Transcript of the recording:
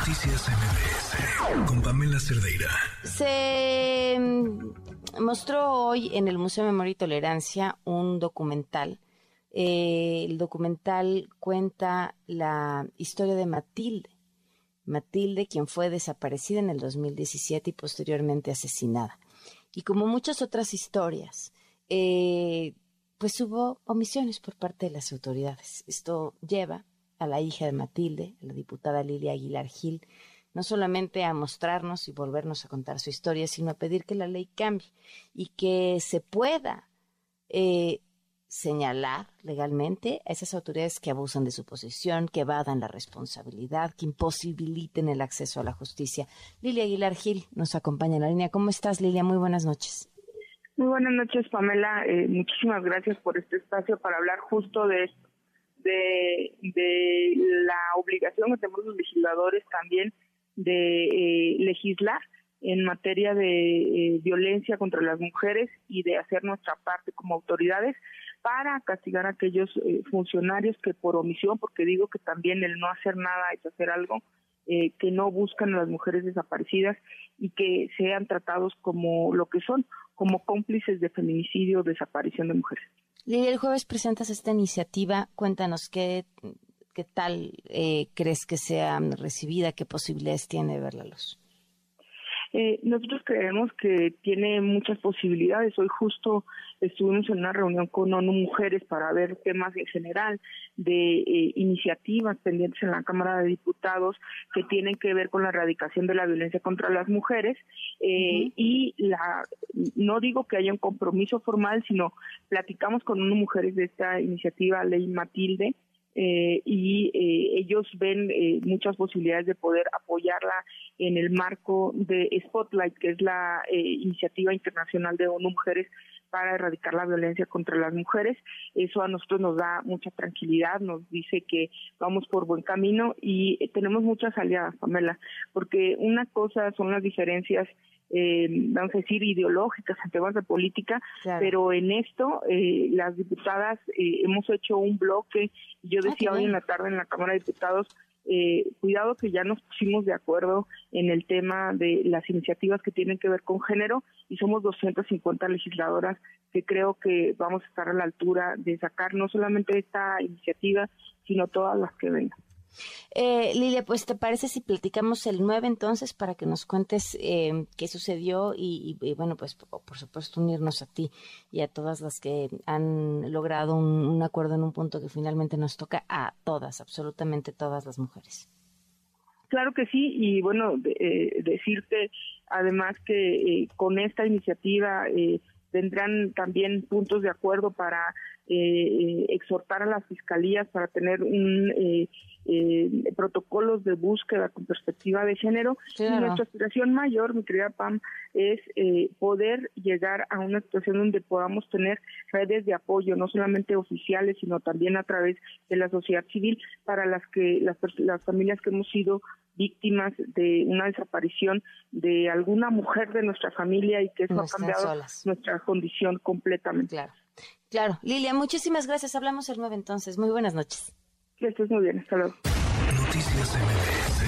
Noticias MBS con Pamela Cerdeira. Se mm, mostró hoy en el Museo de Memoria y Tolerancia un documental. Eh, el documental cuenta la historia de Matilde. Matilde, quien fue desaparecida en el 2017 y posteriormente asesinada. Y como muchas otras historias, eh, pues hubo omisiones por parte de las autoridades. Esto lleva a la hija de Matilde, la diputada Lilia Aguilar Gil, no solamente a mostrarnos y volvernos a contar su historia, sino a pedir que la ley cambie y que se pueda eh, señalar legalmente a esas autoridades que abusan de su posición, que evadan la responsabilidad, que imposibiliten el acceso a la justicia. Lilia Aguilar Gil nos acompaña en la línea. ¿Cómo estás, Lilia? Muy buenas noches. Muy buenas noches, Pamela. Eh, muchísimas gracias por este espacio para hablar justo de esto de, la obligación que tenemos los legisladores también de eh, legislar en materia de eh, violencia contra las mujeres y de hacer nuestra parte como autoridades para castigar a aquellos eh, funcionarios que por omisión, porque digo que también el no hacer nada es hacer algo, que no buscan a las mujeres desaparecidas y que sean tratados como lo que son, como cómplices de feminicidio o desaparición de mujeres. Lidia, el jueves presentas esta iniciativa. Cuéntanos qué, qué tal eh, crees que sea recibida, qué posibilidades tiene de ver la luz. Eh, nosotros creemos que tiene muchas posibilidades. Hoy justo estuvimos en una reunión con ONU Mujeres para ver temas en general de eh, iniciativas pendientes en la Cámara de Diputados que tienen que ver con la erradicación de la violencia contra las mujeres eh, y la no digo que haya un compromiso formal, sino platicamos con ONU Mujeres de esta iniciativa Ley Matilde eh, y eh, ellos ven eh, muchas posibilidades de poder apoyarla en el marco de Spotlight, que es la iniciativa internacional de ONU Mujeres para erradicar la violencia contra las mujeres. Eso a nosotros nos da mucha tranquilidad, nos dice que vamos por buen camino y tenemos muchas aliadas, Pamela, porque una cosa son las diferencias eh, vamos a decir, ideológicas en temas de política, pero en esto eh, las diputadas eh, hemos hecho un bloque, yo ah, decía hoy en la tarde en la Cámara de Diputados, eh, cuidado que ya nos pusimos de acuerdo en el tema de las iniciativas que tienen que ver con género y somos 250 legisladoras que creo que vamos a estar a la altura de sacar no solamente esta iniciativa, sino todas las que vengan. Eh, Lilia, pues te parece si platicamos el 9 entonces para que nos cuentes eh, qué sucedió y, bueno, pues por, supuesto unirnos a ti y a todas las que han logrado un, acuerdo en un punto que finalmente nos toca a todas, absolutamente todas las mujeres. Claro que sí, y bueno, eh, decirte además que eh, con esta iniciativa tendrán también puntos de acuerdo para exhortar a las fiscalías para tener un eh, protocolos de búsqueda con perspectiva de género. Y nuestra aspiración mayor, mi querida Pam, es eh, poder llegar a una situación donde podamos tener redes de apoyo, no solamente oficiales, sino también a través de la sociedad civil, para las que las, las familias que hemos sido víctimas de una desaparición de alguna mujer de nuestra familia y que eso ha cambiado nuestra condición completamente. Claro. Claro. Lilia, muchísimas gracias. Hablamos el 9 entonces. Muy buenas noches. Que estés muy bien. Hasta luego. Noticias MBS